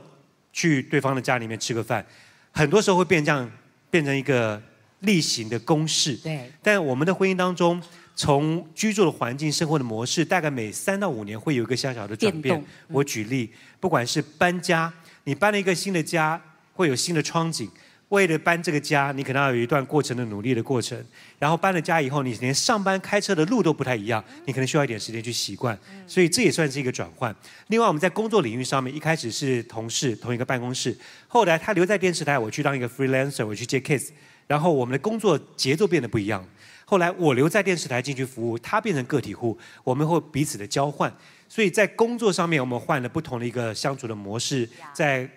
去对方的家里面吃个饭，很多时候会变这样，变成一个例行的公式。对，但我们的婚姻当中，从居住的环境、生活的模式，大概每三到五年会有一个小小的转变。我举例，不管是搬家，你搬了一个新的家，会有新的窗景。为了搬这个家，你可能要有一段过程的努力的过程。然后搬了家以后，你连上班开车的路都不太一样，你可能需要一点时间去习惯。所以这也算是一个转换。另外，我们在工作领域上面，一开始是同事，同一个办公室，后来他留在电视台，我去当一个 freelancer，我去接 case，然后我们的工作节奏变得不一样。后来我留在电视台进去服务，他变成个体户，我们会彼此的交换。所以在工作上面，我们换了不同的一个相处的模式，在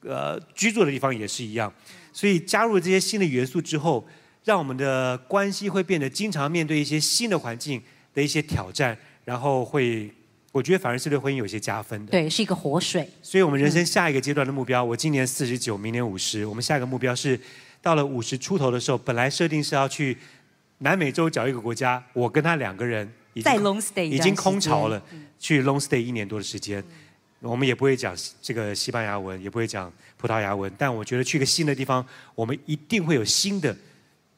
呃居住的地方也是一样。所以加入这些新的元素之后，让我们的关系会变得经常面对一些新的环境的一些挑战，然后会，我觉得反而是对婚姻有些加分的。对，是一个活水。所以我们人生下一个阶段的目标，我今年四十九，明年五十，我们下一个目标是，到了五十出头的时候，本来设定是要去南美洲找一个国家，我跟他两个人已经在 long stay 一已经空巢了，去 long stay 一年多的时间。我们也不会讲这个西班牙文，也不会讲葡萄牙文，但我觉得去一个新的地方，我们一定会有新的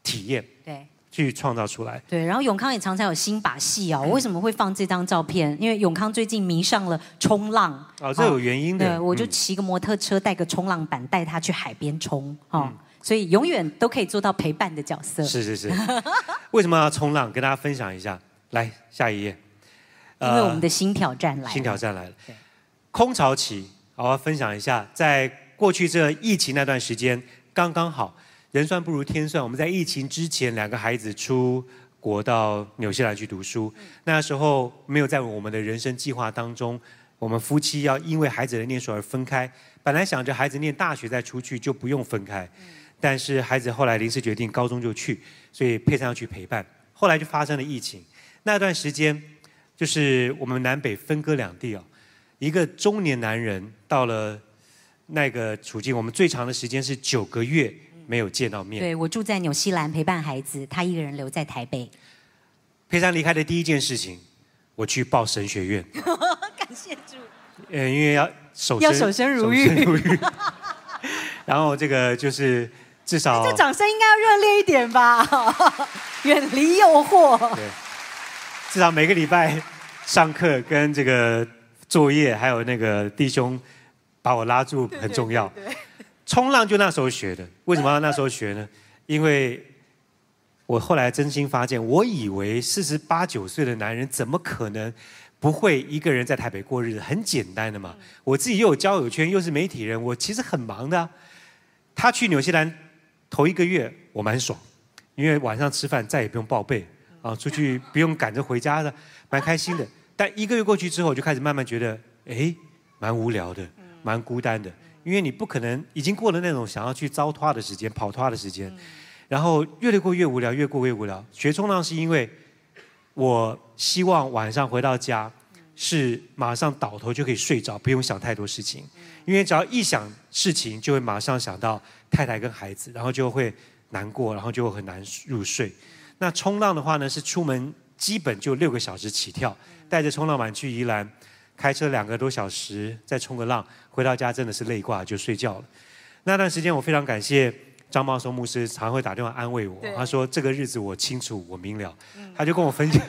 体验对。去创造出来。对，然后永康也常常有新把戏哦。我为什么会放这张照片？因为永康最近迷上了冲浪。哦，这有原因的。对，我就嗯骑个摩托车，带个冲浪板，带他去海边冲哦。嗯所以永远都可以做到陪伴的角色。是是是。为什么要冲浪？跟大家分享一下。来，下一页。因为我们的新挑战来了。呃新挑战来了。空巢期，好我要分享一下，在过去这疫情那段时间，刚刚好，人算不如天算。我们在疫情之前，两个孩子出国到纽西兰去读书，那时候没有在我们的人生计划当中，我们夫妻要因为孩子的念书而分开。本来想着孩子念大学再出去就不用分开，但是孩子后来临时决定高中就去，所以佩珊要去陪伴。后来就发生了疫情，那段时间就是我们南北分割两地哦。一个中年男人到了那个处境，我们最长的时间是九个月没有见到面。对我住在纽西兰陪伴孩子，他一个人留在台北。佩珊离开的第一件事情，我去报神学院，感谢主。呃，因为要守要守身如玉 然后这个就是至少这掌声应该要热烈一点吧？远离诱惑。对，至少每个礼拜上课跟这个作业，还有那个弟兄把我拉住很重要。冲浪就那时候学的，为什么要那时候学呢？因为我后来真心发现，我以为四十八九岁的男人怎么可能不会一个人在台北过日子？很简单的嘛。我自己又有交友圈，又是媒体人，我其实很忙的啊、他去纽西兰头一个月，我蛮爽，因为晚上吃饭再也不用报备啊，出去不用赶着回家的，蛮开心的。但一个月过去之后，我就开始慢慢觉得，哎，蛮无聊的，蛮孤单的，因为你不可能已经过了那种想要去糟蹋的时间、跑脱的时间，然后越过越无聊，越过越无聊。学冲浪是因为我希望晚上回到家是马上倒头就可以睡着，不用想太多事情，因为只要一想事情，就会马上想到太太跟孩子，然后就会难过，然后就很难入睡。那冲浪的话呢，是出门基本就六个小时起跳，带着冲浪板去宜兰，开车两个多小时，再冲个浪，回到家真的是累挂就睡觉了。那段时间我非常感谢张茂松牧师，常会打电话安慰我。他说这个日子我清楚，我明了。他就跟我分享，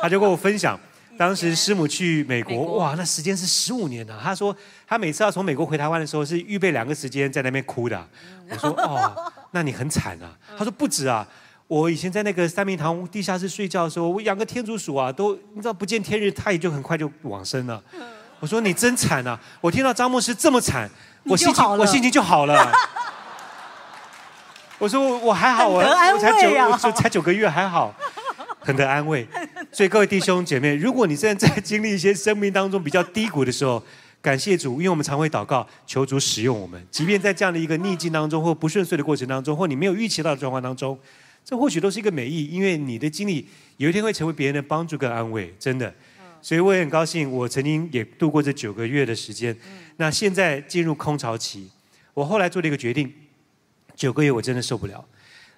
他就跟我分享，当时师母去美国，美国哇，那时间是十五年呢、他说他每次要从美国回台湾的时候，是预备两个时间在那边哭的啊、我说哦，那你很惨啊。他说不止啊。我以前在那个三明堂地下室睡觉的时候，我养个天竺鼠啊，都你知道不见天日，它也就很快就往生了。我说你真惨啊！我听到张牧师这么惨，我心情我心情就好了。我说我我还好，我我才九，我才九个月，还好，很得安慰。所以各位弟兄姐妹，如果你现在在经历一些生命当中比较低谷的时候，感谢主，因为我们常会祷告，求主使用我们。即便在这样的一个逆境当中，或不顺遂的过程当中，或你没有预期到的状况当中，这或许都是一个美意，因为你的经历有一天会成为别人的帮助跟安慰，真的。所以我也很高兴，我曾经也度过这九个月的时间。那现在进入空巢期，我后来做了一个决定，九个月我真的受不了。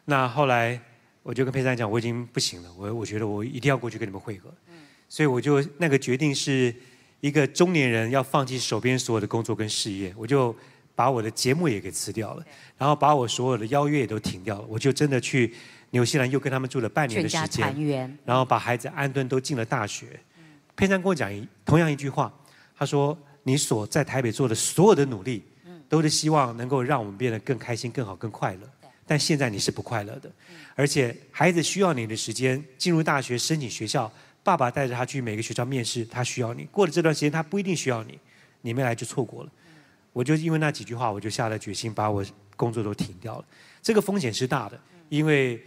那后来我就跟佩珊讲，我已经不行了，我我觉得我一定要过去跟你们会合。嗯所以我就那个决定是一个中年人要放弃手边所有的工作跟事业，我就把我的节目也给辞掉了，然后把我所有的邀约也都停掉了，我就真的去纽西兰又跟他们住了半年的时间，圆。然后把孩子安顿都进了大学。佩珊跟我讲一同样一句话，他说：“你所在台北做的所有的努力，都是希望能够让我们变得更开心、更好、更快乐。但现在你是不快乐的，而且孩子需要你的时间，进入大学申请学校，爸爸带着他去每个学校面试，他需要你。过了这段时间，他不一定需要你，你没来就错过了。我就因为那几句话，我就下了决心，把我工作都停掉了。这个风险是大的，因为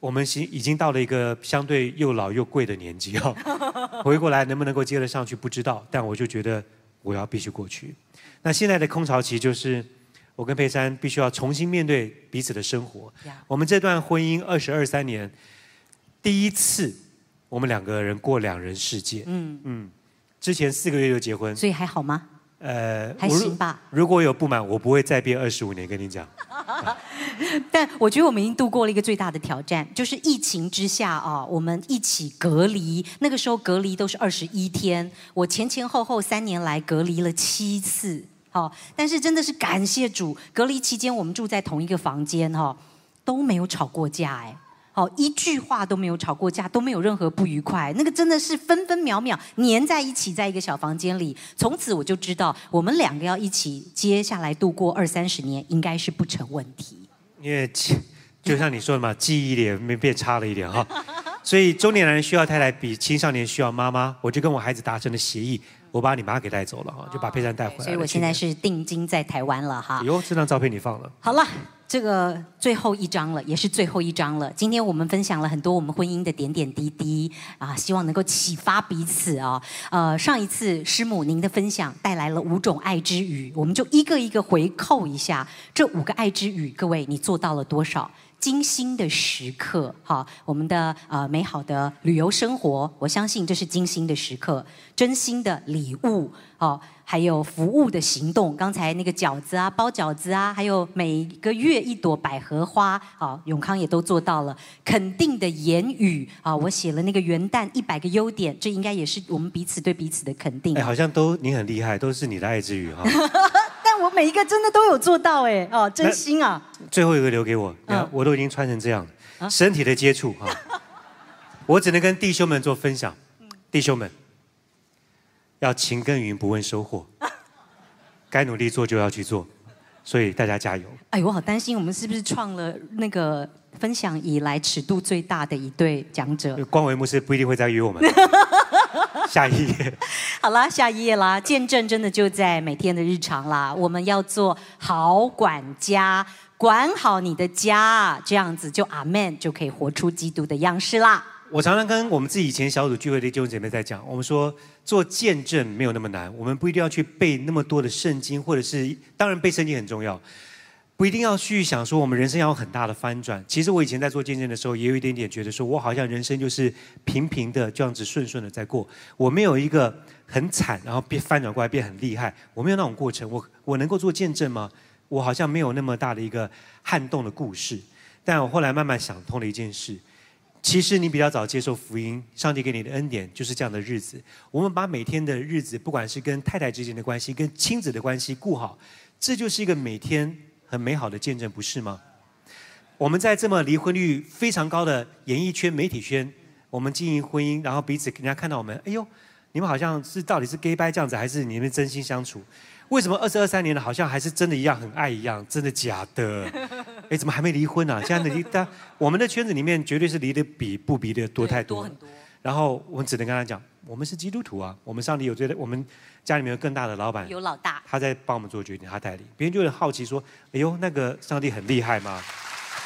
我们已已经到了一个相对又老又贵的年纪啊。回过来能不能够接得上去不知道，但我就觉得我要必须过去。那现在的空巢期就是我跟佩珊必须要重新面对彼此的生活。呀我们这段婚姻二十二三年，第一次我们两个人过两人世界。嗯，嗯，之前四个月就结婚，所以还好吗？呃，还行吧。如果有不满，我不会再憋二十五年。跟你讲，但我觉得我们已经度过了一个最大的挑战，就是疫情之下啊，我们一起隔离。那个时候隔离都是二十一天，我前前后后三年来隔离了七次。好、但是真的是感谢主，隔离期间我们住在同一个房间哈、都没有吵过架哎。好，一句话都没有吵过架，都没有任何不愉快，那个真的是分分秒秒黏在一起，在一个小房间里。从此我就知道，我们两个要一起接下来度过二三十年，应该是不成问题。因为就像你说的嘛，记忆力没变差了一点哈。所以中年男人需要太太，比青少年需要妈妈。我就跟我孩子达成了协议，我把你妈给带走了哈，就把佩珊带回来。所以我现在是定金在台湾了哈。哟，这张照片你放了。好了，这个最后一章了，也是最后一章了。今天我们分享了很多我们婚姻的点点滴滴啊，希望能够启发彼此啊。呃，上一次师母您的分享带来了五种爱之语，我们就一个一个回扣一下这五个爱之语，各位你做到了多少？精心的时刻，哈，我们的呃美好的旅游生活，我相信这是精心的时刻，真心的礼物，哦，还有服务的行动。刚才那个饺子啊，包饺子啊，还有每个月一朵百合花，啊，永康也都做到了。肯定的言语，啊，我写了那个元旦一百个优点，这应该也是我们彼此对彼此的肯定。哎，好像都你很厉害，都是你的爱之语哈。但我每一个真的都有做到，哎，哦，真心啊。最后一个留给我，你看嗯我都已经穿成这样了，身体的接触哈，我只能跟弟兄们做分享。弟兄们，要勤耕耘不问收获，该努力做就要去做，所以大家加油。哎，我好担心，我们是不是创了那个分享以来尺度最大的一对讲者？光维牧师不一定会再约我们。下一页，好啦，下一页啦，见证真的就在每天的日常啦。我们要做好管家，管好你的家，这样子就阿门，就可以活出基督的样式啦。我常常跟我们自己以前小组聚会的弟兄姐妹在讲，我们说做见证没有那么难，我们不一定要去背那么多的圣经，或者是当然背圣经很重要，不一定要去想说我们人生要有很大的翻转。其实我以前在做见证的时候，也有一点点觉得说，我好像人生就是平平的这样子顺顺的在过，我没有一个很惨，然后变翻转过来变很厉害，我没有那种过程。我我能够做见证吗？我好像没有那么大的一个撼动的故事。但我后来慢慢想通了一件事。其实你比较早接受福音，上帝给你的恩典就是这样的日子。我们把每天的日子，不管是跟太太之间的关系、跟亲子的关系顾好，这就是一个每天很美好的见证，不是吗？我们在这么离婚率非常高的演艺圈、媒体圈，我们经营婚姻，然后彼此人家看到我们，哎呦，你们好像是到底是 gay 掰这样子，还是你们真心相处？为什么二十二三年了，好像还是真的一样很爱一样？真的假的？哎，怎么还没离婚呢、啊？现在的离，但我们的圈子里面绝对是离的比不离的多太多了。多很多。然后我们只能跟他讲，我们是基督徒啊，我们上帝有这个，我们家里面有更大的老板，有老大，他在帮我们做决定，他代理，别人就会好奇说，哎呦，那个上帝很厉害吗？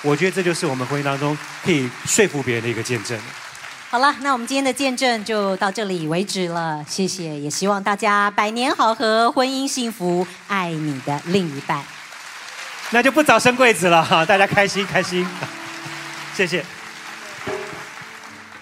我觉得这就是我们婚姻当中可以说服别人的一个见证。好了，那我们今天的见证就到这里为止了，谢谢，也希望大家百年好合，婚姻幸福，爱你的另一半。那就不早生贵子了哈，大家开心开心，谢谢。